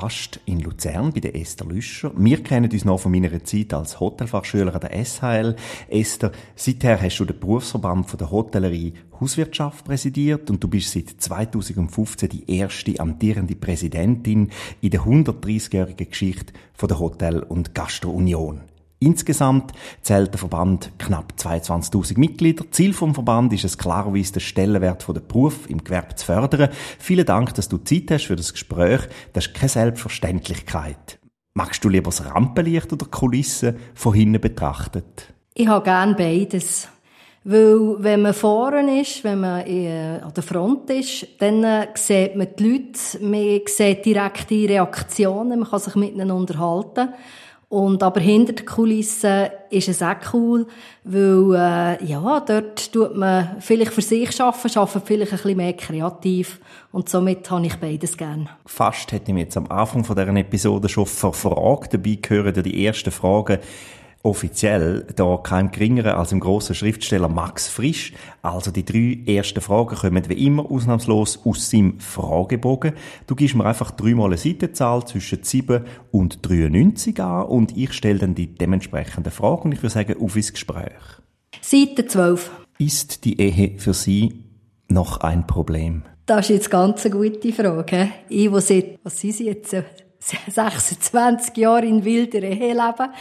Gast in Luzern bei der Esther Lüscher. Wir kennen uns noch von meiner Zeit als Hotelfachschüler an der SHL. Esther, seither hast du den Berufsverband von der Hotellerie Hauswirtschaft präsidiert und du bist seit 2015 die erste amtierende Präsidentin in der 130-jährigen Geschichte von der Hotel- und Gastro-Union. Insgesamt zählt der Verband knapp 22.000 Mitglieder. Ziel vom Verband ist es klarerweise, den Stellenwert der Beruf im Gewerbe zu fördern. Vielen Dank, dass du Zeit hast für das Gespräch. Das ist keine Selbstverständlichkeit. Magst du lieber das Rampenlicht oder die Kulisse von hinten betrachtet? Ich habe gerne beides. Weil, wenn man vorne ist, wenn man äh, an der Front ist, dann äh, sieht man die Leute, man sieht direkte Reaktionen, man kann sich mit ihnen unterhalten. Und aber hinter den Kulissen ist es auch cool, weil äh, ja, dort tut man vielleicht für sich arbeiten, arbeitet vielleicht ein bisschen mehr kreativ und somit habe ich beides gern. Fast hätte ich mich jetzt am Anfang von dieser Episode schon verfragt, dabei gehören ja die ersten Fragen, offiziell da kein geringerer als im grossen Schriftsteller Max Frisch. Also die drei ersten Fragen kommen wie immer ausnahmslos aus seinem Fragebogen. Du gibst mir einfach dreimal eine Seitenzahl zwischen 7 und 93 an und ich stelle dann die dementsprechenden Fragen und ich würde sagen, auf ins Gespräch. Seite 12. Ist die Ehe für Sie noch ein Problem? Das ist jetzt ganz eine gute Frage. Ich, wo seit, was sind Sie jetzt, 26 Jahre in wilder Ehe leben,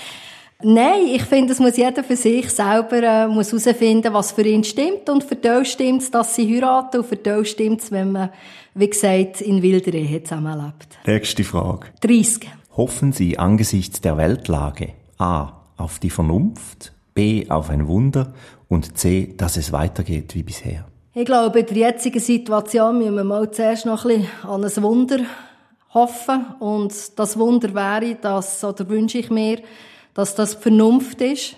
Nein, ich finde, es muss jeder für sich selber äh, muss herausfinden, was für ihn stimmt. Und für die stimmt es, dass sie heiraten. Und für die stimmt es, wenn man, wie gesagt, in wilder Ehe zusammenlebt. Nächste Frage. 30. Hoffen Sie angesichts der Weltlage A. auf die Vernunft, B. auf ein Wunder und C. dass es weitergeht wie bisher? Ich glaube, in der jetzigen Situation müssen wir mal zuerst noch ein bisschen an ein Wunder hoffen. Und das Wunder wäre, dass, oder wünsche ich mir, dass das Vernunft ist,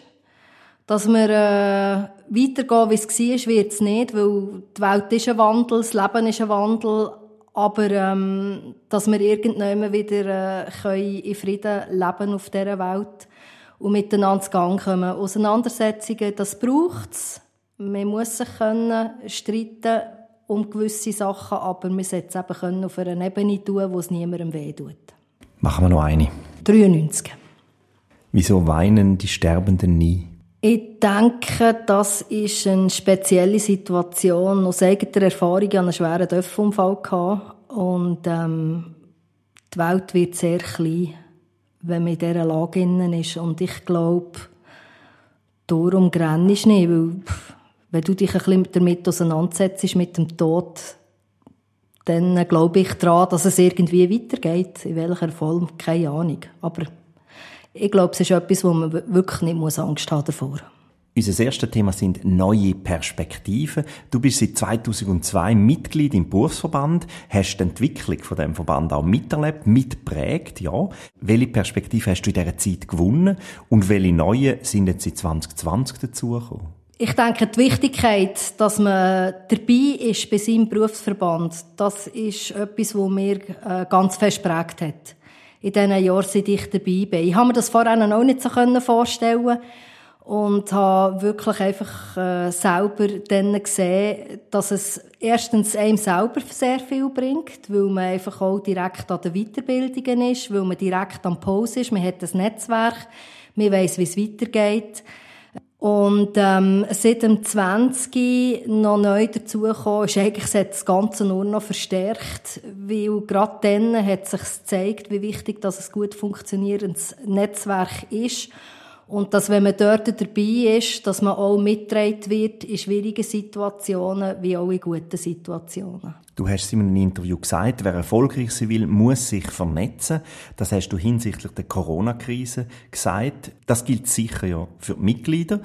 dass wir äh, weitergehen, wie es war, wird es nicht, weil die Welt ist ein Wandel, das Leben ist ein Wandel, aber ähm, dass wir irgendwann wieder äh, können in Frieden leben auf dieser Welt und miteinander zu Gang kommen. Auseinandersetzungen, das braucht es. Man muss sich können streiten um gewisse Sachen, aber wir sollten es eben können auf einer Ebene tun, wo es niemandem weh tut. Machen wir noch eine. 93. Wieso weinen die Sterbenden nie? Ich denke, das ist eine spezielle Situation. Aus eigener Erfahrung ich einen schweren Dörfunfall. Und ähm, die Welt wird sehr klein, wenn man in dieser Lage ist. Und ich glaube, darum grennst du nicht, weil wenn du dich ein bisschen damit auseinandersetzt, mit dem Tod, dann glaube ich daran, dass es irgendwie weitergeht. In welcher Form, keine Ahnung. Aber ich glaube, es ist etwas, wo man wirklich nicht Angst haben davor unser erstes Thema sind neue Perspektiven. Du bist seit 2002 Mitglied im Berufsverband, hast die Entwicklung von dem Verband auch miterlebt, mitprägt, ja. Welche Perspektive hast du in dieser Zeit gewonnen und welche neue sind jetzt in 2020 dazugekommen? Ich denke, die Wichtigkeit, dass man dabei ist bei seinem Berufsverband, das ist etwas, was mir äh, ganz fest prägt hat in diesen Jahren, seit ich dabei bin. Ich habe mir das vorher noch nicht so vorstellen und habe wirklich einfach äh, selber dann gesehen, dass es erstens einem selber sehr viel bringt, weil man einfach auch direkt an den Weiterbildungen ist, weil man direkt am Pause ist, man hat das Netzwerk, man weiß, wie es weitergeht. Und ähm, seit dem 20 noch neu dazugekommen ist eigentlich das Ganze nur noch verstärkt, weil gerade dann hat sich gezeigt, wie wichtig dass ein gut funktionierendes Netzwerk ist und dass, wenn man dort dabei ist, dass man auch mitgetragen wird in schwierigen Situationen wie auch in guten Situationen. Du hast es in einem Interview gesagt, wer erfolgreich sein will, muss sich vernetzen. Das hast du hinsichtlich der Corona-Krise gesagt. Das gilt sicher ja für die Mitglieder.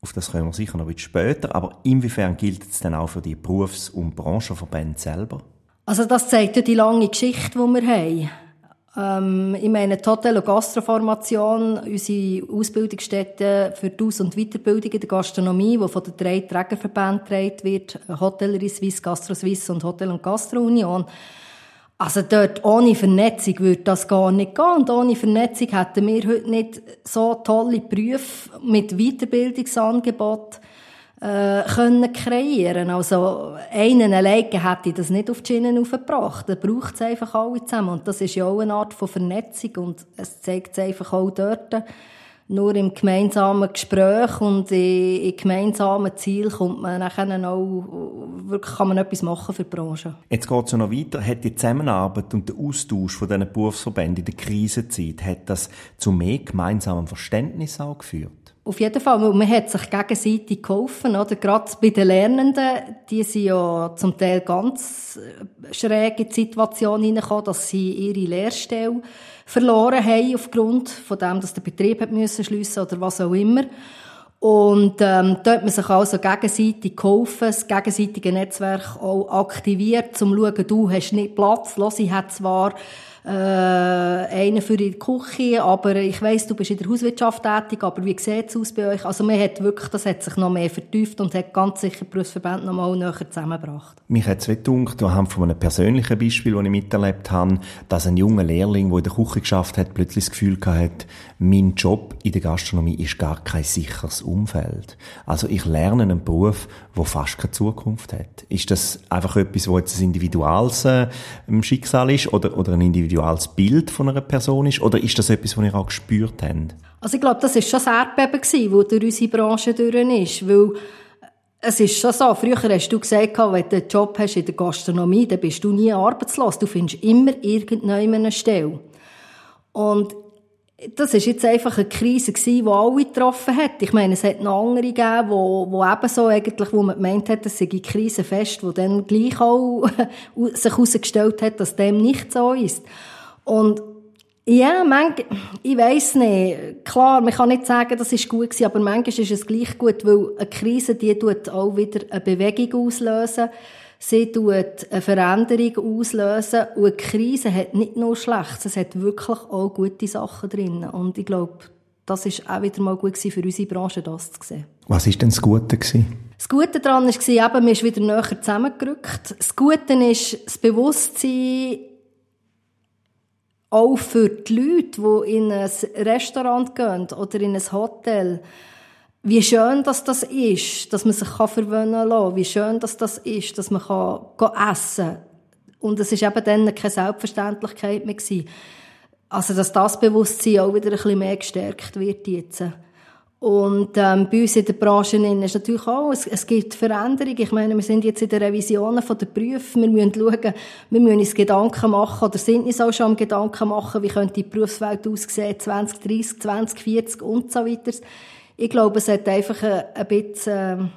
Auf das kommen wir sicher noch ein bisschen später. Aber inwiefern gilt es denn auch für die Berufs- und Branchenverbände selber? Also das zeigt ja die lange Geschichte, die wir haben. Ähm, ich meine, die Hotel- und Gastroformation, unsere Ausbildungsstätte für die Aus- und Weiterbildung in der Gastronomie, die von den drei Trägerverbänden getragen wird, Hotellerie Suisse, Gastro Suisse und Hotel- und Gastro-Union. Also dort ohne Vernetzung würde das gar nicht gehen. Und ohne Vernetzung hätten wir heute nicht so tolle Berufe mit Weiterbildungsangebot äh, können kreieren. Also einen alleine hätte ich das nicht auf die Schienen aufgebracht. Da braucht es einfach alle zusammen. Und das ist ja auch eine Art von Vernetzung. Und es zeigt es einfach auch dort, nur im gemeinsamen Gespräch und in, in gemeinsamen Ziel kommt man nachher auch, wirklich kann man etwas machen für die Branche. Jetzt geht es ja noch weiter. Hat die Zusammenarbeit und der Austausch von diesen Berufsverbänden in der Krisenzeit, hat das zu mehr gemeinsamem Verständnis auch geführt? Auf jeden Fall, man hat sich gegenseitig geholfen, oder? Gerade bei den Lernenden, die sind ja zum Teil ganz äh, schräg in die Situation hineingekommen, dass sie ihre Lehrstelle verloren haben aufgrund von dem, dass der Betrieb hat müssen schliessen oder was auch immer. Und ähm, dort hat man sich also gegenseitig geholfen, das gegenseitige Netzwerk auch aktiviert, um zu schauen, du hast nicht Platz, los, ich habe zwar äh, einen für die Küche, aber ich weiss, du bist in der Hauswirtschaft tätig, aber wie sieht es aus bei euch? Also man hat wirklich, das hat sich noch mehr vertieft und hat ganz sicher die Berufsverbände noch mal näher zusammengebracht. Mich hat es gedacht, anhand von einem persönlichen Beispiel, das ich miterlebt habe, dass ein junger Lehrling, der in der Küche geschafft hat, plötzlich das Gefühl hatte, mein Job in der Gastronomie ist gar kein sicheres Umfeld. Also ich lerne einen Beruf, der fast keine Zukunft hat. Ist das einfach etwas, wo jetzt ein individuales äh, Schicksal ist oder, oder ein individuelles Bild von einer Person ist? Oder ist das etwas, was ihr auch gespürt habt? Also ich glaube, das war schon das Erdbeben, das durch unsere Branche durch ist, weil es ist schon so, früher hast du gesagt, wenn du einen Job hast in der Gastronomie, dann bist du nie arbeitslos. Du findest immer irgendeine Stelle. Und das ist jetzt einfach eine Krise die alle getroffen hat. Ich meine, es hat noch andere gegeben, wo, wo eben so eigentlich, wo man gemeint hat, es sei eine Krise fest, wo dann gleich auch sich herausgestellt hat, dass dem nicht so ist. Und ja, manchmal, ich weiss nicht. Klar, man kann nicht sagen, das ist gut gewesen, aber manchmal ist es gleich gut, weil eine Krise, die tut auch wieder eine Bewegung auslösen. Sie tut eine Veränderung auslösen. Und eine Krise hat nicht nur Schlechtes, es hat wirklich auch gute Sachen drin. Und ich glaube, das ist auch wieder mal gut für unsere Branche, das zu sehen. Was war denn das Gute gewesen? Das Gute daran war, eben, man ist wieder näher zusammengerückt. Das Gute ist das Bewusstsein, auch für die Leute, die in ein Restaurant gehen oder in ein Hotel, wie schön dass das ist, dass man sich verwöhnen kann, wie schön dass das ist, dass man kann essen kann. Und es war eben dann keine Selbstverständlichkeit mehr. Gewesen. Also, dass das Bewusstsein auch wieder ein bisschen mehr gestärkt wird jetzt. Und ähm, bei uns in der Branche ist natürlich auch, es, es gibt Veränderungen. Ich meine, wir sind jetzt in der Revision der Berufe. Wir müssen schauen, wir müssen uns Gedanken machen, oder sind uns auch schon am Gedanken machen, wie könnte die Berufswelt aussehen, 2030, 2040 und so weiter. Ich glaube, es hat einfach ein, bisschen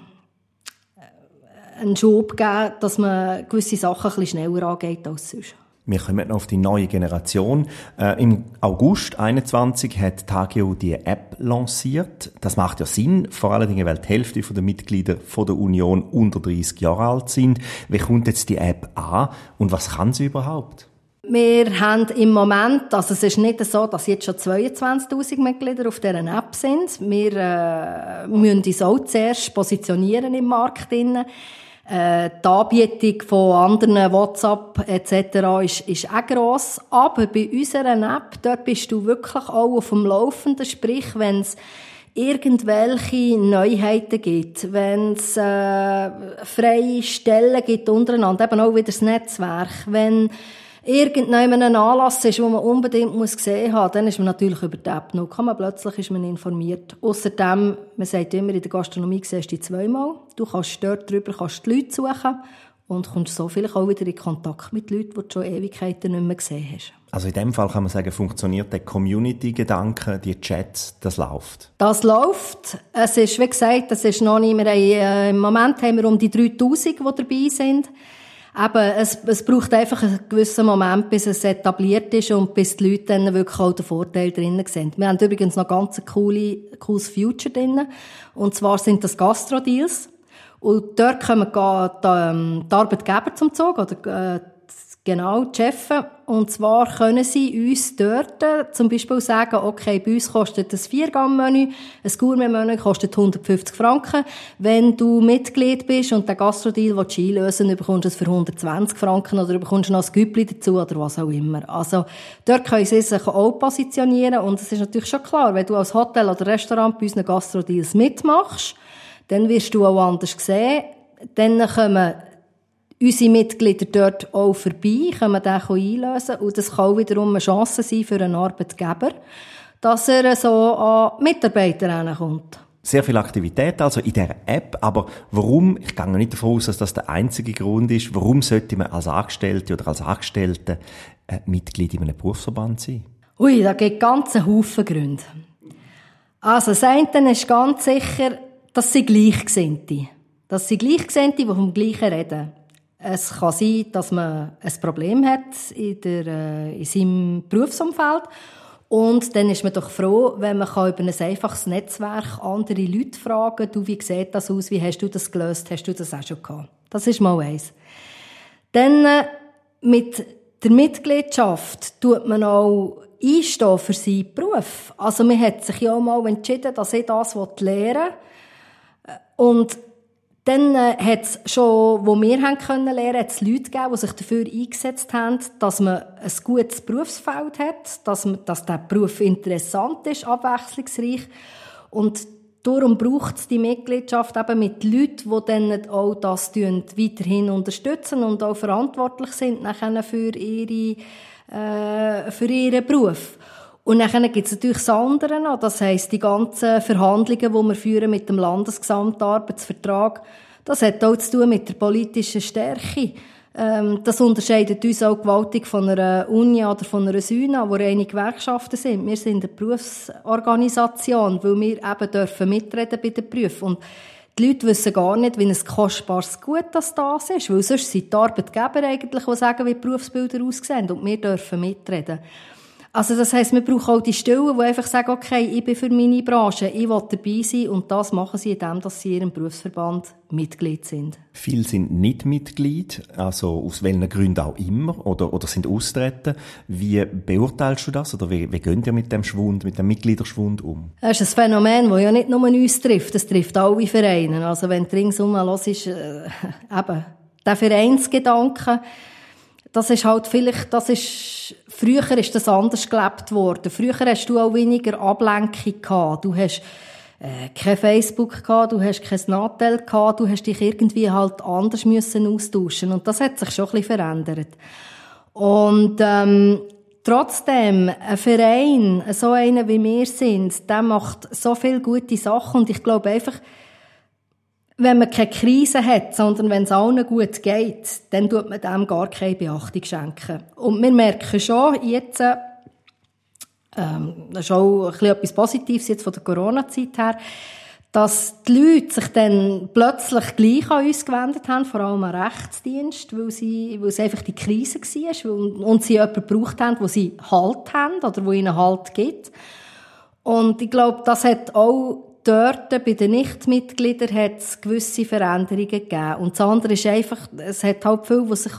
äh, einen Schub gegeben, dass man gewisse Sachen ein bisschen schneller angeht als sonst. Wir kommen noch auf die neue Generation. Äh, Im August 21 hat Tagio die App lanciert. Das macht ja Sinn, vor allen Dingen, weil die Hälfte der Mitglieder der Union unter 30 Jahre alt sind. Wie kommt jetzt die App an und was kann sie überhaupt? Wir haben im Moment, also es ist nicht so, dass jetzt schon 22.000 Mitglieder auf dieser App sind. Wir äh, müssen uns auch zuerst positionieren im Markt. Drin. Äh, die Anbietung von anderen WhatsApp etc. ist, ist auch gross. Aber bei unserer App, dort bist du wirklich auch auf dem Laufenden. Sprich, wenn es irgendwelche Neuheiten gibt, wenn es äh, freie Stellen gibt untereinander, eben auch wieder das Netzwerk, wenn irgendjemand ein Anlass ist, den man unbedingt muss gesehen haben, dann ist man natürlich über die App noch. Kann man plötzlich ist man informiert. Außerdem, man sagt immer, in der Gastronomie siehst du dich zweimal. Du kannst dort drüber kannst die Leute suchen und kommst so vielleicht auch wieder in Kontakt mit Leuten, die du schon Ewigkeiten nicht mehr gesehen hast. Also in dem Fall kann man sagen, funktioniert der Community-Gedanke, die Chats, das läuft? Das läuft. Es ist, wie gesagt, das ist noch nicht mehr, äh, im Moment haben wir um die 3000, die dabei sind. Eben, es, es braucht einfach einen gewissen Moment, bis es etabliert ist und bis die Leute dann wirklich auch den Vorteil drinnen sehen. Wir haben übrigens noch ganz coole, cooles Future drinnen. Und zwar sind das Gastro-Deals. Und dort kommen die, ähm, die Arbeitgeber zum Zug, oder äh, genau cheffen. Und zwar können sie uns dort zum Beispiel sagen, okay, bei uns kostet das Viergang-Menü, ein Gourmet-Menü kostet 150 Franken. Wenn du Mitglied bist und den Gastrodeal einlösen willst, bekommst du es für 120 Franken oder bekommst noch ein Güppli dazu oder was auch immer. Also, dort können sie sich auch positionieren und es ist natürlich schon klar, wenn du als Hotel oder Restaurant bei unseren Gastrodeals mitmachst, dann wirst du auch anders gesehen. Dann kommen unsere Mitglieder dort auch vorbei, können den einlösen und das kann auch wiederum eine Chance sein für einen Arbeitgeber, dass er so an Mitarbeiter kommt. Sehr viel Aktivität also in der App, aber warum, ich gehe nicht davon aus, dass das der einzige Grund ist, warum sollte man als Angestellte oder als Angestellte äh, Mitglied in einem Berufsverband sein? Ui, da gibt ganz einen Haufen Gründe. Also das eine ist ganz sicher, dass sie Gleichgesinnte. Dass sie Gleichgesinnte, die vom Gleichen reden. Es kann sein, dass man ein Problem hat in, der, äh, in seinem Berufsumfeld. Und dann ist man doch froh, wenn man über ein einfaches Netzwerk andere Leute fragen kann, du, wie sieht das aus, wie hast du das gelöst, hast du das auch schon gehabt? Das ist mal eins. Dann äh, mit der Mitgliedschaft tut man auch einstehen für seinen Beruf. Also man hat sich ja auch mal entschieden, dass ich das lernen will. Und dann äh, hat es schon, wo wir haben können lernen, hat es Leute gegeben, die sich dafür eingesetzt haben, dass man ein gutes Berufsfeld hat, dass, man, dass der Beruf interessant ist, abwechslungsreich. Und darum braucht es die Mitgliedschaft eben mit Leuten, die dann auch das weiterhin unterstützen und auch verantwortlich sind nachher für, ihre, äh, für ihren Beruf. Und dann gibt es natürlich das andere noch. Das heisst, die ganzen Verhandlungen, die wir führen mit dem Landesgesamtarbeitsvertrag, das hat auch zu tun mit der politischen Stärke. Ähm, das unterscheidet uns auch gewaltig von einer Uni oder von einer Syna, wo reine Gewerkschaften sind. Wir sind eine Berufsorganisation, weil wir eben dürfen mitreden bei den Berufen. Und die Leute wissen gar nicht, wie ein kostbares Gut das, das ist, weil sonst sind die Arbeitgeber eigentlich, die sagen, wie Berufsbilder aussehen und wir dürfen mitreden. Also das heißt, wir brauchen auch die Stellen, die einfach sagen, okay, ich bin für meine Branche, ich will dabei sein und das machen sie indem, dass sie in ihrem Berufsverband Mitglied sind. Viele sind nicht Mitglied, also aus welchen Gründen auch immer, oder, oder sind austreten. Wie beurteilst du das oder wie, wie geht ihr mit dem Schwund, mit dem Mitgliederschwund um? Das ist ein Phänomen, das ja nicht nur uns trifft, es trifft alle Vereine. Also wenn du ringsum los ist, äh, eben, der Vereinsgedanke, das ist halt vielleicht, das ist, früher ist das anders gelebt worden. Früher hast du auch weniger Ablenkung gehabt. Du hast, äh, kein Facebook gehabt, du hast kein Natel gehabt, du hast dich irgendwie halt anders müssen austauschen. Und das hat sich schon ein bisschen verändert. Und, ähm, trotzdem, ein Verein, so einer wie wir sind, der macht so viele gute Sachen und ich glaube einfach, wenn man keine Krise hat, sondern wenn es allen gut geht, dann tut man dem gar keine Beachtung schenken. Und wir merken schon jetzt, ähm, das ist auch ein etwas Positives jetzt von der Corona-Zeit her, dass die Leute sich dann plötzlich gleich an uns gewendet haben, vor allem an Rechtsdienst, weil, sie, weil es einfach die Krise war und sie jemanden gebraucht haben, wo sie Halt haben oder wo ihnen Halt gibt. Und ich glaube, das hat auch dort bei den Nichtmitgliedern hat es gewisse Veränderungen gegeben. Und das andere ist einfach, es hat halt viele, die sich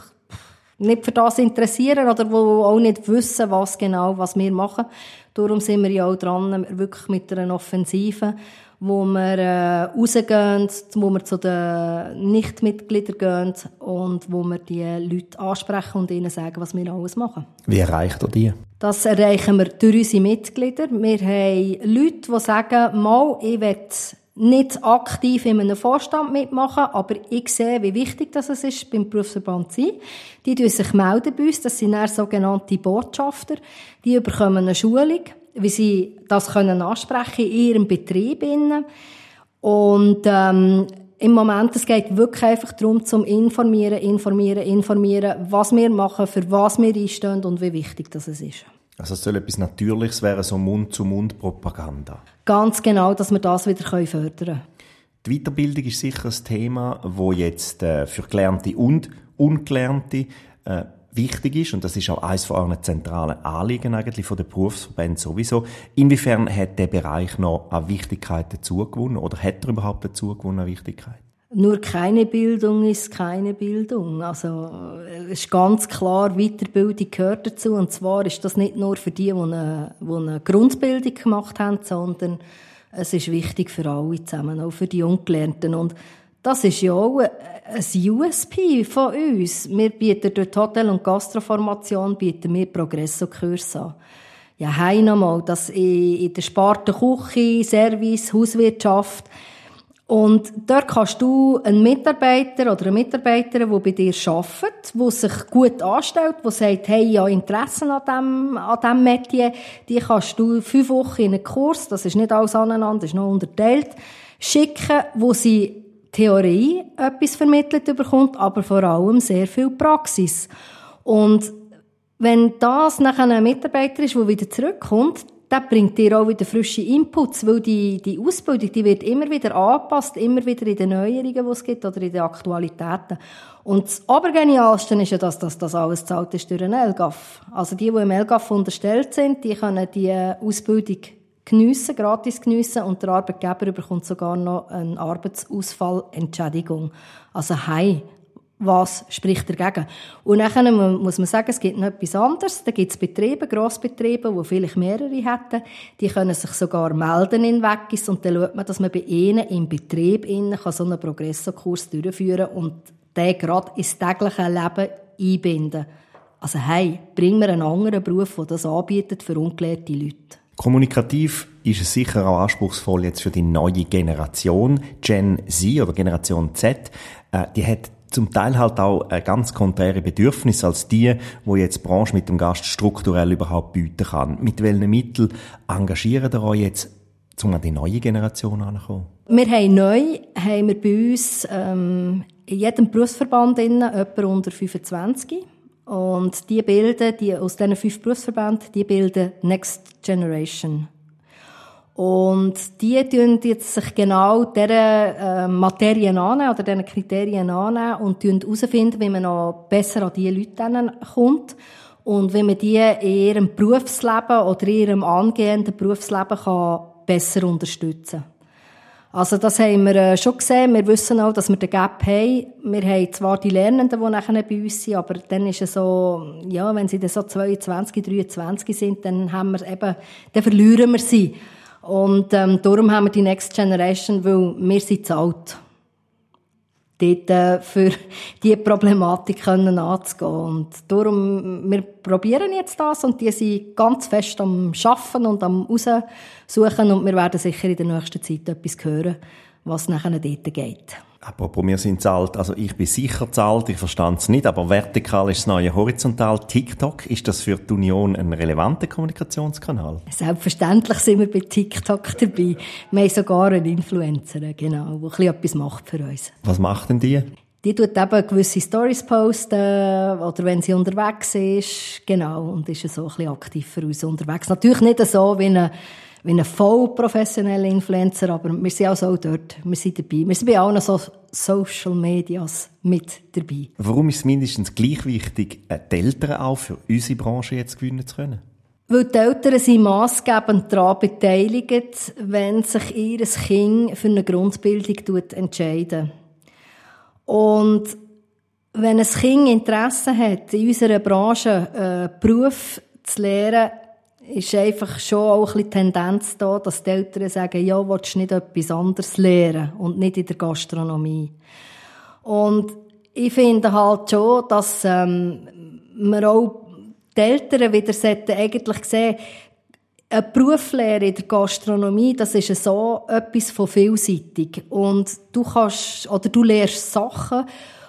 nicht für das interessieren oder die auch nicht wissen, was genau, was wir machen. Darum sind wir ja auch dran, wirklich mit einer Offensive wo wir äh, rausgehen, wo wir zu den Nichtmitgliedern gehen und wo wir die Leute ansprechen und ihnen sagen, was wir alles machen. Wie erreicht ihr die? Das erreichen wir durch unsere Mitglieder. Wir haben Leute, die sagen, mal, ich will nicht aktiv in einem Vorstand mitmachen, aber ich sehe, wie wichtig das ist, beim Berufsverband zu sein. Die melden sich melden bei uns, das sind dann sogenannte Botschafter. Die bekommen eine Schulung wie sie das können ansprechen in ihrem Betrieb. Und ähm, im Moment, es geht wirklich einfach darum, zum informieren, informieren, informieren, was wir machen, für was wir einstehen und wie wichtig das ist. Also es soll etwas Natürliches werden, so Mund-zu-Mund-Propaganda. Ganz genau, dass wir das wieder fördern können. Die Weiterbildung ist sicher ein Thema, wo jetzt äh, für Gelernte und Ungelernte äh, wichtig ist und das ist auch eines von euren zentralen Anliegen eigentlich von der Berufsverbände sowieso. Inwiefern hat der Bereich noch an Wichtigkeit dazugewonnen oder hat er überhaupt dazugewonnen an Wichtigkeit? nur keine Bildung ist keine Bildung. Also, es ist ganz klar, Weiterbildung gehört dazu. Und zwar ist das nicht nur für die, die eine, die eine Grundbildung gemacht haben, sondern es ist wichtig für alle zusammen, auch für die Ungelernten. Und das ist ja auch ein USP von uns. Wir bieten durch Hotel- und Gastroformation bieten wir Progresso-Kurs an. Ja, hei nochmal, das in der Sparte Küche, Service, Hauswirtschaft, und dort kannst du einen Mitarbeiter oder eine Mitarbeiterin, die bei dir arbeitet, die sich gut anstellt, die sagt, hey, ja, Interessen an diesem, an diesem Metier, die kannst du fünf Wochen in einen Kurs, das ist nicht alles aneinander, das ist noch unterteilt, schicken, wo sie Theorie etwas vermittelt bekommt, aber vor allem sehr viel Praxis. Und wenn das nachher ein Mitarbeiter ist, der wieder zurückkommt, das bringt dir auch wieder frische Inputs, weil die, die Ausbildung, die wird immer wieder angepasst, immer wieder in den Neuerungen, die es gibt, oder in den Aktualitäten. Und das Obergenialste ist ja, dass das, das alles zahlt ist durch den LGAF. Also die, die im LGAF unterstellt sind, die können die Ausbildung geniessen, gratis geniessen und der Arbeitgeber bekommt sogar noch eine Arbeitsausfallentschädigung. Also hey, was spricht dagegen? Und dann muss man sagen, es gibt noch etwas anderes. Da gibt es Betriebe, Grossbetriebe, die vielleicht mehrere hätten. Die können sich sogar melden in Weggis und dann schaut man, dass man bei ihnen im Betrieb innen so einen Progresso-Kurs durchführen kann und den gerade ins tägliche Leben einbinden. Also hey, bring mir einen anderen Beruf, der das anbietet für ungelehrte Leute. Kommunikativ ist es sicher auch anspruchsvoll jetzt für die neue Generation, Gen Z oder Generation Z. Äh, die hat zum Teil halt auch ein ganz konträre Bedürfnis als die, wo jetzt die Branche mit dem Gast strukturell überhaupt bieten kann. Mit welchen Mitteln engagieren ihr euch jetzt, um an die neue Generation anzukommen? Wir haben neu, haben wir bei uns ähm, in jedem Berufsverband innen jemand unter 25. Und die bilden, die, aus diesen fünf Berufsverbänden, die bilden Next Generation. Und die tun jetzt sich genau dieser äh, Materien annehmen oder diesen Kriterien annehmen und herausfinden, wie man noch besser an diese Leute kommt und wie man die in ihrem Berufsleben oder in ihrem angehenden Berufsleben kann besser unterstützen also das haben wir äh, schon gesehen. Wir wissen auch, dass wir den Gap haben. Wir haben zwar die Lernenden, die nachher bei uns sind, aber dann ist es so, ja, wenn sie dann so 22, 23 sind, dann haben wir eben, dann verlieren wir sie. Und ähm, darum haben wir die Next Generation, weil wir sind zu alt. Dort äh, für diese Problematik können anzugehen. Und darum, wir probieren jetzt das und die sind ganz fest am Schaffen und am Raussuchen und wir werden sicher in der nächsten Zeit etwas hören, was nachher dort geht. Apropos, wir sind zahlt. Also ich bin sicher zahlt, ich verstand es nicht, aber vertikal ist das neue horizontal. TikTok, ist das für die Union ein relevanter Kommunikationskanal? Selbstverständlich sind wir bei TikTok dabei. Wir haben sogar einen Influencer, genau, der etwas macht für uns. Was macht denn die? Die tut eben gewisse Stories posten, oder wenn sie unterwegs ist, genau, und ist so ein bisschen aktiv für uns unterwegs. Natürlich nicht so wie eine wie ein voll professioneller Influencer, aber wir sind auch so dort, wir sind dabei. Wir sind bei allen so Social Medias mit dabei. Warum ist es mindestens gleich wichtig, die Eltern auch für unsere Branche jetzt gewinnen zu können? Weil die Eltern sind massgebend daran beteiligt, wenn sich ihr Kind für eine Grundbildung entscheiden. Und wenn ein Kind Interesse hat, in unserer Branche einen äh, Beruf zu lernen, ist einfach schon auch ein Tendenz da, dass die Eltern sagen, ja, willst du nicht etwas anderes lernen und nicht in der Gastronomie. Und ich finde halt schon, dass ähm, wir auch die Eltern wieder sollten eigentlich sehen, eine Berufslehre in der Gastronomie, das ist so etwas von vielseitig. Und du kannst, oder du lernst Sachen,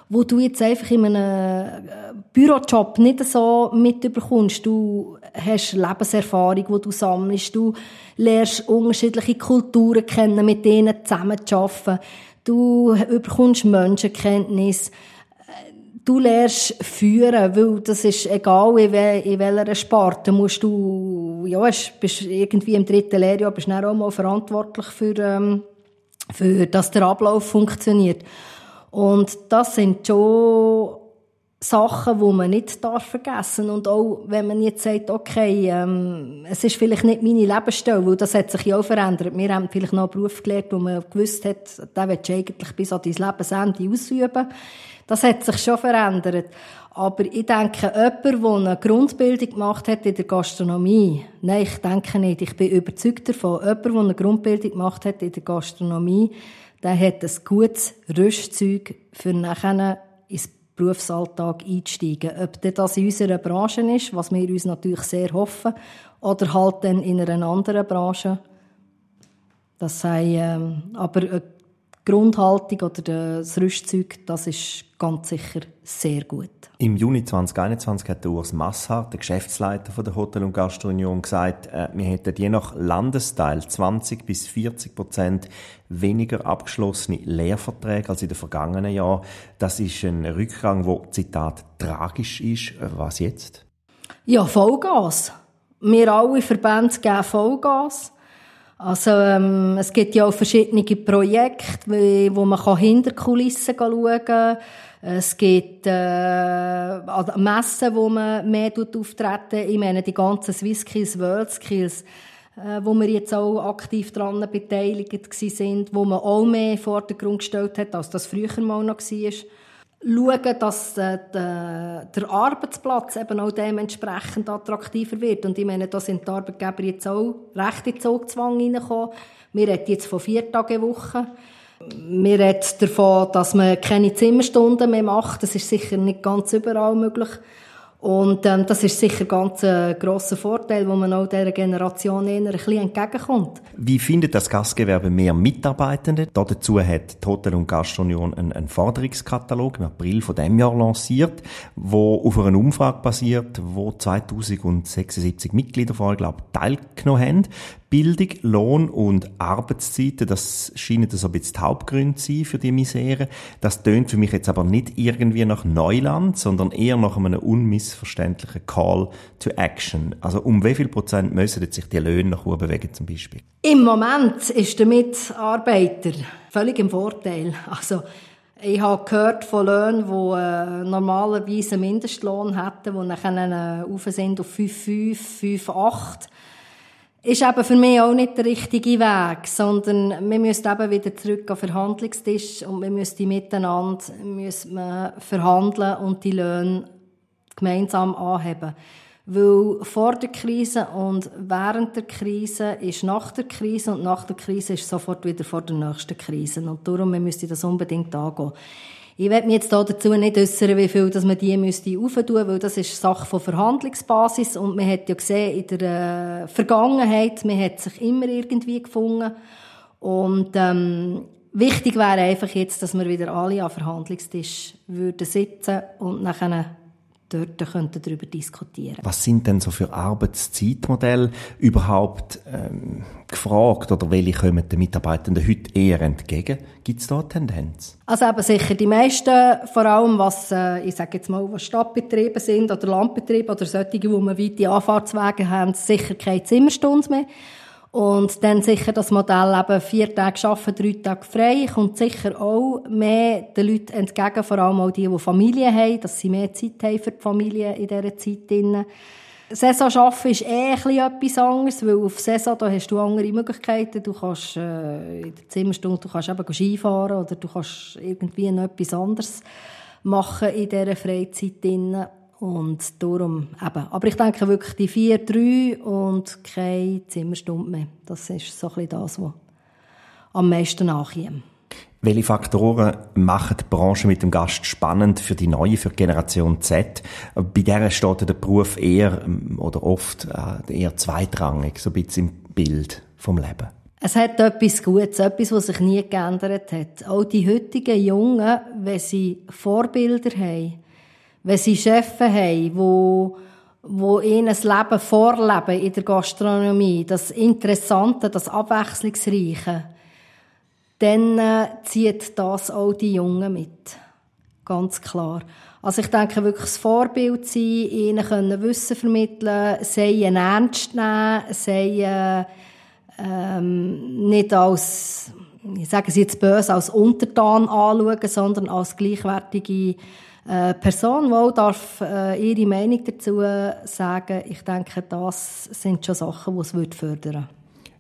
wo du jetzt einfach in einem äh, Bürojob nicht so mitbekommst. Du hast Lebenserfahrung, die du sammelst. Du lernst unterschiedliche Kulturen kennen, mit denen zusammen zu arbeiten. Du bekommst Menschenkenntnis. Du lernst führen, weil das ist egal, in, welcher Sparte musst du, ja, bist irgendwie im dritten Lehrjahr, bist du auch mal verantwortlich für, ähm, für, dass der Ablauf funktioniert. Und das sind schon Sachen, die man nicht darf vergessen Und auch, wenn man jetzt sagt, okay, ähm, es ist vielleicht nicht meine Lebensstelle, weil das hat sich ja auch verändert. Wir haben vielleicht noch einen Beruf gelernt, wo man gewusst hat, den willst du eigentlich bis an dein Lebensende ausüben. Das hat sich schon verändert. Aber ich denke, jemand, der eine Grundbildung gemacht hat in der Gastronomie, nein, ich denke nicht, ich bin überzeugt davon, jemand, der eine Grundbildung gemacht hat in der Gastronomie, der hat ein gutes Rüstzeug für nachher ins Berufsalltag einzusteigen. Ob das in unserer Branche ist, was wir uns natürlich sehr hoffen, oder halt dann in einer anderen Branche. Das sei, ähm, aber Grundhaltung oder das Rüstzeug, das ist ganz sicher sehr gut. Im Juni 2021 hat der Urs Massart, der Geschäftsleiter der Hotel- und Gastrounion, gesagt, äh, wir hätten je nach Landesteil 20 bis 40 Prozent weniger abgeschlossene Lehrverträge als in den vergangenen Jahren. Das ist ein Rückgang, wo Zitat tragisch ist. Was jetzt? Ja, Vollgas. Wir alle Verbände geben Vollgas. Also ähm, es gibt ja auch verschiedene Projekte, wo man hinter Kulissen schauen kann. Es gibt äh, Messen, wo man mehr auftreten Ich meine, die ganzen Swisskills, Worldskills, äh, wo wir jetzt auch aktiv daran beteiligt sind, wo man auch mehr vor den Grund gestellt hat, als das früher mal noch war schauen, dass äh, der Arbeitsplatz eben auch dementsprechend attraktiver wird. Und ich meine, da sind die Arbeitgeber jetzt auch recht in Zugzwang reingekommen. Wir reden jetzt von vier Tage Woche. Wir reden davon, dass man keine Zimmerstunden mehr macht. Das ist sicher nicht ganz überall möglich. Und ähm, das ist sicher ganz ein grosser Vorteil, wo man auch dieser Generation eher ein bisschen entgegenkommt. Wie findet das Gastgewerbe mehr Mitarbeitende? Dazu hat die Hotel- und Gastunion einen, einen Forderungskatalog im April von dem Jahr lanciert, wo auf einer Umfrage basiert, wo 2076 Mitglieder vorher, glaube ich, teilgenommen haben. Bildung, Lohn und Arbeitszeiten, das scheinen so ein bisschen die Hauptgründe zu sein für die Misere. Das tönt für mich jetzt aber nicht irgendwie nach Neuland, sondern eher nach einem unmissverständlichen Call to Action. Also um wie viel Prozent müssen sich die Löhne nach oben bewegen zum Beispiel? Im Moment ist der Mitarbeiter völlig im Vorteil. Also ich habe gehört von Löhnen, die äh, normalerweise einen Mindestlohn hätten, die nachher äh, auf 5,5, 5,8 ist eben für mich auch nicht der richtige Weg, sondern wir müssen eben wieder zurück auf den Verhandlungstisch und wir müssen miteinander müssen wir verhandeln und die Löhne gemeinsam anheben. Weil vor der Krise und während der Krise ist nach der Krise und nach der Krise ist sofort wieder vor der nächsten Krise. Und darum müssen wir das unbedingt angehen. Ich werde mich jetzt dazu nicht äußern, wie viel dass man die müsste aufentun, weil das ist Sache von Verhandlungsbasis und man hat ja gesehen, in der äh, Vergangenheit, man hat sich immer irgendwie gefunden und ähm, wichtig wäre einfach jetzt, dass wir wieder alle am Verhandlungstisch würden sitzen und nachher dort könnten darüber diskutieren. Was sind denn so für Arbeitszeitmodelle überhaupt ähm, gefragt oder welche kommen den Mitarbeitenden heute eher entgegen? Gibt es da eine Tendenz? Also eben sicher die meisten, vor allem was, äh, ich sage jetzt mal, was Stadtbetriebe sind oder Landbetriebe oder solche, wo man weite Anfahrtswege haben, sicher keine Zimmerstunde mehr. Und dann sicher das Modell eben vier Tage arbeiten, drei Tage frei, kommt sicher auch mehr den Leuten entgegen, vor allem auch die, die Familie haben, dass sie mehr Zeit haben für die Familie in dieser Zeit. Saison arbeiten ist eh etwas anderes, weil auf Saison da hast du andere Möglichkeiten. Du kannst äh, in der Zimmerstunde du kannst eben Skifahren oder du kannst irgendwie noch etwas anderes machen in dieser Freizeit. Drin. Und darum eben. Aber ich denke wirklich die vier, drei und keine Zimmerstunde mehr. Das ist so ein bisschen das, was am meisten nachkommt. Welche Faktoren machen die Branche mit dem Gast spannend für die neue, für die Generation Z? Bei der steht der Beruf eher oder oft äh, eher zweitrangig, so ein bisschen im Bild vom Leben. Es hat etwas Gutes, etwas, was sich nie geändert hat. Auch die heutigen Jungen, wenn sie Vorbilder haben, wenn sie Chefs haben, wo wo ihnen das Leben vorleben in der Gastronomie, das Interessante, das Abwechslungsreiche, dann äh, zieht das auch die Jungen mit. Ganz klar. Also ich denke wirklich das Vorbild sein, ihnen können Wissen vermitteln, sie ernst nehmen, äh, ähm, nicht als, ich sage es jetzt böse, als Untertan anschauen, sondern als gleichwertige äh, Person, die auch darf, äh, ihre Meinung dazu sagen Ich denke, das sind schon Sachen, die es fördern würde.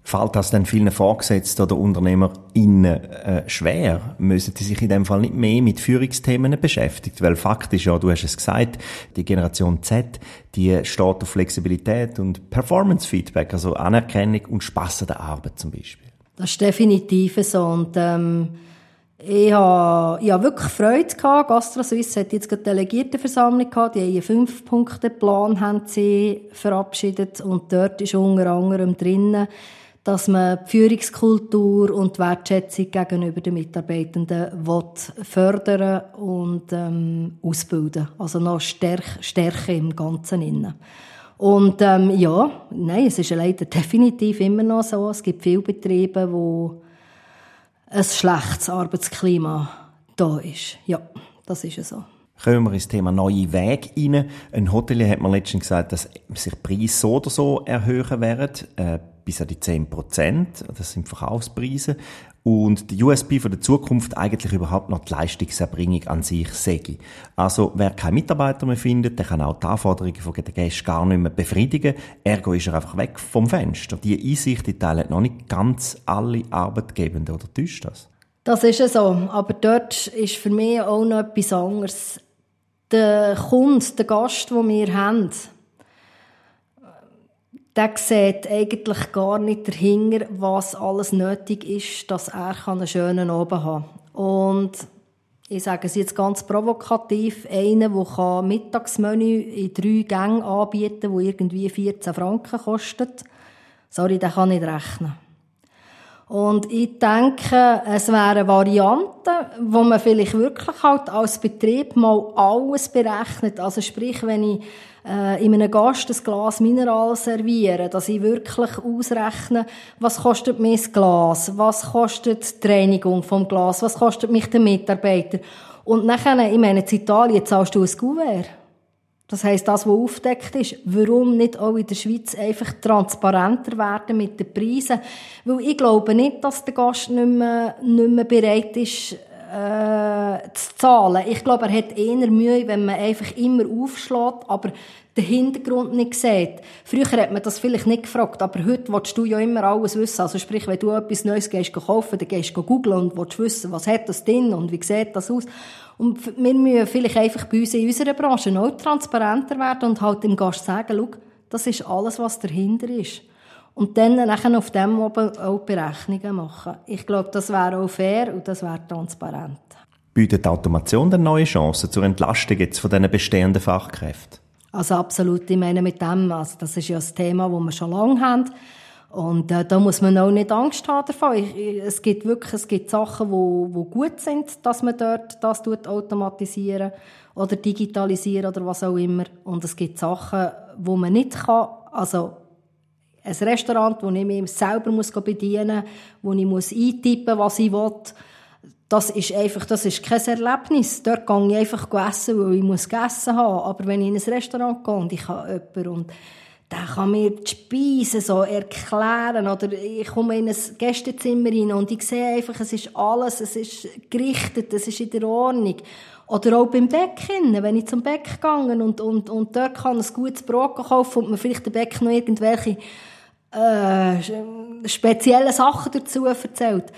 Fällt das dann vielen Vorgesetzten oder UnternehmerInnen äh, schwer? Müssen die sich in dem Fall nicht mehr mit Führungsthemen beschäftigen? Weil Fakt ist ja, du hast es gesagt, die Generation Z, die steht auf Flexibilität und Performance-Feedback, also Anerkennung und Spass an der Arbeit zum Beispiel. Das ist definitiv so. Und, ähm, ich habe, ich habe wirklich Freude gehabt. GastroSuisse hat jetzt gerade Delegiertenversammlung gehabt. Die haben einen Fünf-Punkte-Plan verabschiedet. Und dort ist unter anderem drinnen, dass man die Führungskultur und die Wertschätzung gegenüber den Mitarbeitenden fördern und ähm, ausbilden. Also noch Stärke, Stärke im Ganzen innen. Und ähm, ja, nein, es ist leider definitiv immer noch so. Es gibt viele Betriebe, wo ein schlechtes Arbeitsklima da ist. Ja, das ist so. Kommen wir ins Thema neue Wege rein. Ein Hotelier hat mir letztens gesagt, dass sich Preise so oder so erhöhen werden. Äh, bis an die 10 Prozent. Das sind Verkaufspreise. Und die USB von der Zukunft eigentlich überhaupt noch die Leistungserbringung an sich säge. Also, wer keinen Mitarbeiter mehr findet, der kann auch die Anforderungen von den Gästen gar nicht mehr befriedigen. Ergo ist er einfach weg vom Fenster. Die Einsicht, die teilen noch nicht ganz alle Arbeitgebenden, oder täuscht das? Das ist so. Aber dort ist für mich auch noch etwas anderes. Der Kunde, der Gast, den wir haben, der sieht eigentlich gar nicht dahinter, was alles nötig ist, dass er einen schönen Abend haben kann. Und ich sage es jetzt ganz provokativ, einer, der Mittagsmenü in drei Gängen anbieten kann, die irgendwie 14 Franken kostet, sorry, der kann nicht rechnen. Und ich denke, es wäre eine Variante, wo man vielleicht wirklich halt als Betrieb mal alles berechnet. Also sprich, wenn ich äh, in einem Gast ein Glas Mineral servieren, dass ich wirklich ausrechne, was kostet mir das Glas, was kostet die Reinigung vom Glas, was kostet mich der Mitarbeiter. Und nachher, ich meine, in Italien zahlst du ein Kuvert. Das heisst, das, was aufdeckt ist, warum nicht auch in der Schweiz einfach transparenter werden mit den Preisen? Weil ich glaube nicht, dass der Gast nicht mehr, nicht mehr bereit ist, äh, zu zahlen. Ich glaube, er hat eher Mühe, wenn man einfach immer aufschlägt, aber den Hintergrund nicht sieht. Früher hat man das vielleicht nicht gefragt, aber heute willst du ja immer alles wissen. Also sprich, wenn du etwas Neues gehst kaufen, dann gehst du googeln und willst wissen, was hat das drin und wie sieht das aus. Und wir müssen vielleicht einfach bei uns in unserer Branche noch transparenter werden und halt dem Gast sagen, schau, das ist alles, was dahinter ist. Und dann nachher auf dem oben auch Berechnungen machen. Ich glaube, das wäre auch fair und das wäre transparent. Bietet Automation dann neue Chancen zur Entlastung jetzt von diesen bestehenden Fachkräften? Also absolut, ich meine mit dem, also das ist ja ein Thema, das wir schon lange haben. Und äh, da muss man auch nicht Angst haben davon. Ich, es gibt wirklich, es gibt Sachen, wo, wo gut sind, dass man dort das tut, automatisieren oder digitalisieren oder was auch immer. Und es gibt Sachen, wo man nicht kann. Also ein Restaurant, wo ich mich selber bedienen muss, wo ich eintippen muss, was ich will. Das ist einfach, das ist kein Erlebnis. Dort gehe ich einfach essen, weil ich muss gegessen haben. Aber wenn ich in ein Restaurant gehe und ich habe jemanden und der kann mir die Speisen so erklären oder ich komme in ein Gästezimmer rein und ich sehe einfach, es ist alles, es ist gerichtet, es ist in der Ordnung. Oder auch beim Bäck, wenn ich zum Bäck gehe und, und, und dort kann ein gutes Brot kaufen und mir vielleicht der Bäck noch irgendwelche äh, spezielle Sachen dazu erzählt.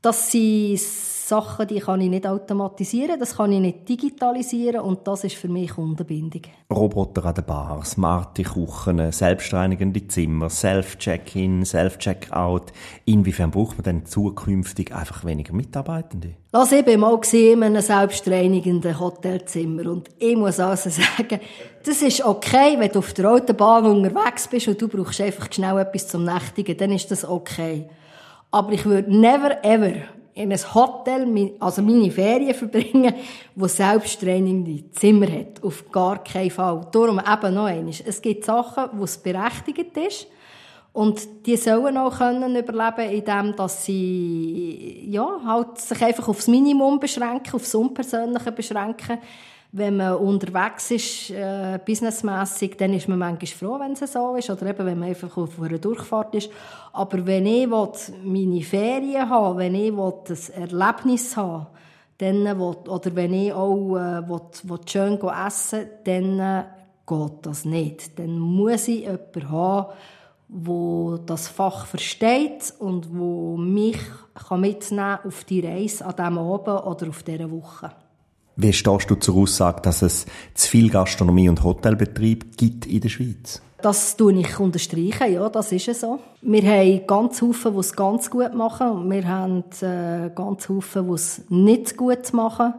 Das sind Sachen, die kann ich nicht automatisieren, das kann ich nicht digitalisieren und das ist für mich Kundenbindung. Roboter an der Bar, smarte Küchen, selbstreinigende Zimmer, Self-Check-in, Self-Check-out. Inwiefern braucht man denn zukünftig einfach weniger Mitarbeitende? Lass ich bin mal gesehen in einem selbstreinigenden Hotelzimmer und ich muss also sagen, das ist okay, wenn du auf der Autobahn unterwegs bist und du brauchst einfach schnell etwas zum Nächtigen, dann ist das okay. Aber ich würde never ever in ein Hotel, also meine Ferien verbringen, wo selbsttraining Zimmer hat. Auf gar keinen Fall. Darum eben noch eines. Es gibt Sachen, wo es berechtigt ist. Und die sollen auch können überleben, indem dass sie, ja, halt sich einfach aufs Minimum beschränken, aufs Unpersönliche beschränken wenn man unterwegs ist, äh, businessmässig, dann ist man manchmal froh, wenn es so ist, oder eben, wenn man einfach auf einer Durchfahrt ist. Aber wenn ich will, meine Ferien haben wenn ich will, ein Erlebnis haben dann will, oder wenn ich auch äh, will, will schön essen dann äh, geht das nicht. Dann muss ich jemanden haben, wo das Fach versteht und wo mich kann auf die Reise an diesem Abend oder auf dieser Woche. Wie stehst du zur Aussage, dass es zu viel Gastronomie und Hotelbetrieb gibt in der Schweiz? Das tue ich unterstreichen, ja, das ist so. Wir haben ganz viele, die es ganz gut machen und wir haben äh, ganz viele, die es nicht gut machen.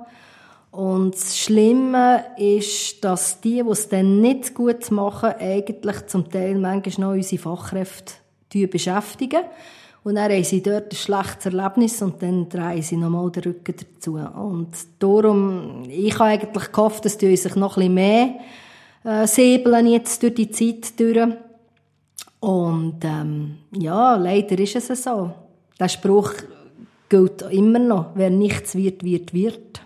Und das Schlimme ist, dass die, die es dann nicht gut machen, eigentlich zum Teil manchmal noch unsere Fachkräfte beschäftigen. Und dann haben sie dort ein schlechtes Erlebnis und dann drehen sie nochmal den Rücken dazu. Und darum, ich habe eigentlich gehofft, dass die sich noch ein bisschen mehr äh, säbeln jetzt durch die Zeit durch. Und ähm, ja, leider ist es so. Der Spruch gilt immer noch. Wer nichts wird, wird, wird.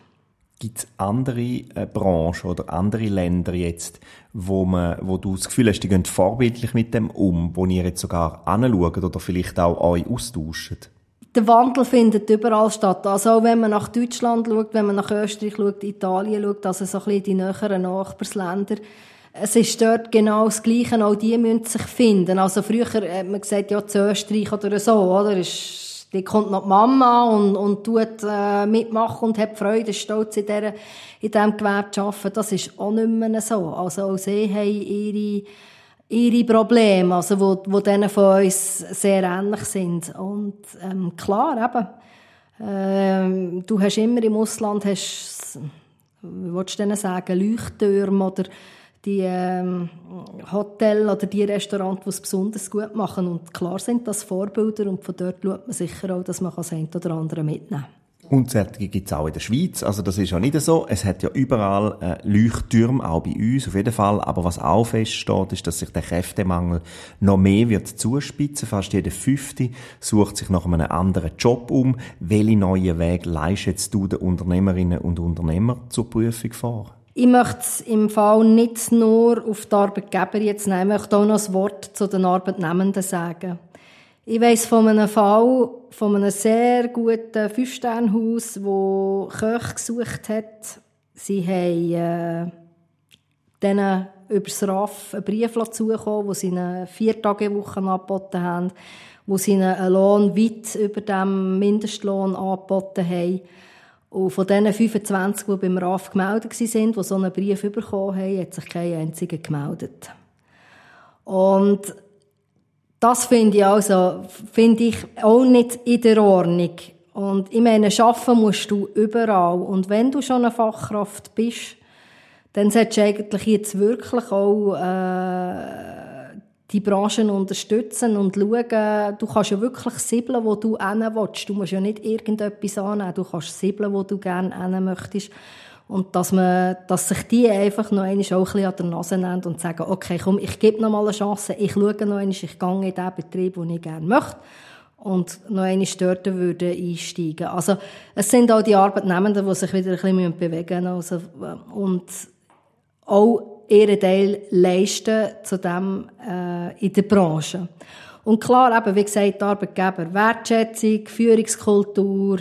Gibt es andere äh, Branchen oder andere Länder jetzt, wo, man, wo du das Gefühl hast, die gehen vorbildlich mit dem um, wo ihr jetzt sogar anschaut oder vielleicht auch euch austauscht? Der Wandel findet überall statt. Also auch wenn man nach Deutschland schaut, wenn man nach Österreich schaut, Italien schaut, also so ein bisschen die näheren Nachbarsländer. Es ist dort genau das Gleiche, auch die müssen sich finden. Also früher hat man gesagt, ja, zu Österreich oder so, oder? Ist, die kommt noch die Mama und, und tut äh, mitmachen und hat Freude, stolz in, dieser, in diesem Gewerbe zu arbeiten. Das ist auch nicht mehr so. Also auch sie haben ihre ihre Probleme, also wo, wo denen von uns sehr ähnlich sind. Und ähm, klar, eben, ähm, du hast immer im Ausland, hast, wie willst du denn sagen, Leuchttürme oder die ähm, Hotel oder die Restaurants, die es besonders gut machen. Und klar sind das Vorbilder und von dort schaut man sicher auch, dass man das eine oder andere mitnehmen kann. Und solche gibt es auch in der Schweiz. Also das ist ja nicht so. Es hat ja überall äh, Leuchttürme, auch bei uns auf jeden Fall. Aber was auch feststeht, ist, dass sich der Kräftemangel noch mehr wird zuspitzen. Fast jeder Fünfte sucht sich nach einem anderen Job um. Welche neuen Wege leistest du den Unternehmerinnen und Unternehmern zur Prüfung vor? Ich möchte es im Fall nicht nur auf die Arbeitgeber jetzt nehmen, ich möchte auch noch ein Wort zu den Arbeitnehmenden sagen. Ich weiss von einem Fall, von einem sehr guten Fünf-Sterne-Haus, das Köche gesucht hat. Sie haben äh, denen über das RAF einen Brief zugekommen, wo sie eine Vier-Tage-Woche angeboten haben, wo sie einen Lohn weit über dem Mindestlohn angeboten haben. Und von diesen 25, die beim RAF gemeldet waren, die so einen Brief bekommen haben, hat sich kein einziger gemeldet. Und das finde ich also, finde ich auch nicht in der Ordnung. Und ich meine, schaffen musst du überall. Und wenn du schon eine Fachkraft bist, dann solltest du eigentlich jetzt wirklich auch äh, die Branchen unterstützen und schauen, du kannst ja wirklich siebeln, wo du hin willst. Du musst ja nicht irgendetwas annehmen, du kannst siebeln, wo du gerne hin möchtest. Und dass man, dass sich die einfach noch einmal auch ein bisschen an der Nase nehmen und sagen, okay, komm, ich gebe noch mal eine Chance, ich schaue noch einmal, ich gehe in den Betrieb, den ich gerne möchte. Und noch einmal dort würde einsteigen. Also, es sind auch die Arbeitnehmenden, die sich wieder ein bisschen bewegen müssen. Also, und auch ihren Teil leisten zu dem äh, in der Branche. Und klar, eben, wie gesagt, die Arbeitgeber, Wertschätzung, Führungskultur,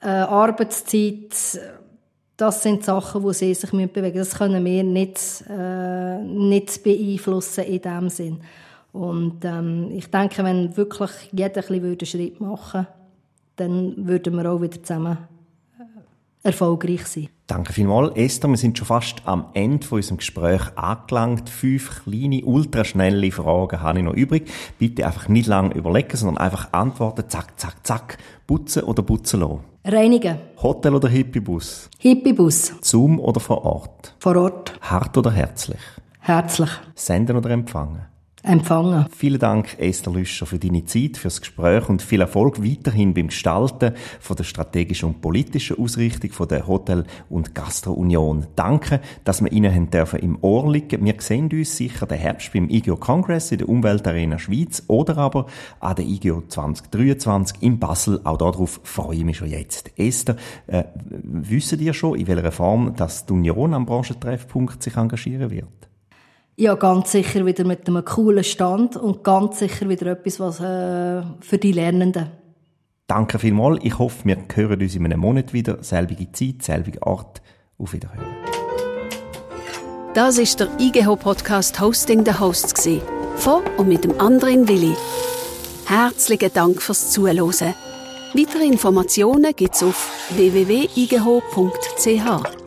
äh, Arbeitszeit, das sind Sachen, wo sie sich bewegen müssen. Das können wir nicht, äh, nicht beeinflussen in dem Sinn. Und ähm, ich denke, wenn wirklich jeder ein bisschen Schritt machen würde, dann würden wir auch wieder zusammen erfolgreich sein. Danke vielmals, Esther. Wir sind schon fast am Ende von unserem Gespräch angelangt. Fünf kleine, ultraschnelle Fragen habe ich noch übrig. Bitte einfach nicht lange überlegen, sondern einfach antworten. Zack, zack, zack. Putzen oder putzen lassen? Reinigen. Hotel oder Hippiebus? Hippiebus. Zoom oder vor Ort? Vor Ort. Hart oder herzlich? Herzlich. Senden oder empfangen? Empfangen. Vielen Dank, Esther Lüscher, für deine Zeit, fürs Gespräch und viel Erfolg weiterhin beim Gestalten von der strategischen und politischen Ausrichtung von der Hotel- und Gastro-Union. Danke, dass wir Ihnen dürfen im Ohr liegen. Wir sehen uns sicher den Herbst beim IGO Congress in der Umweltarena Schweiz oder aber an der IGO 2023 in Basel. Auch darauf freue ich mich schon jetzt. Esther, äh, wissen ihr schon, in welcher Form dass die Union am Branchentreffpunkt sich engagieren wird? Ja, ganz sicher wieder mit einem coolen Stand und ganz sicher wieder etwas, was äh, für die Lernenden. Danke vielmals. Ich hoffe, wir hören uns in einem Monat wieder. Selbige Zeit, selbiger Ort. Auf Wiederhören. Das ist der IGH-Podcast Hosting the Hosts. Von und mit dem anderen Willi. Herzlichen Dank fürs Zuhören. Weitere Informationen gibt's auf www.igh.ch.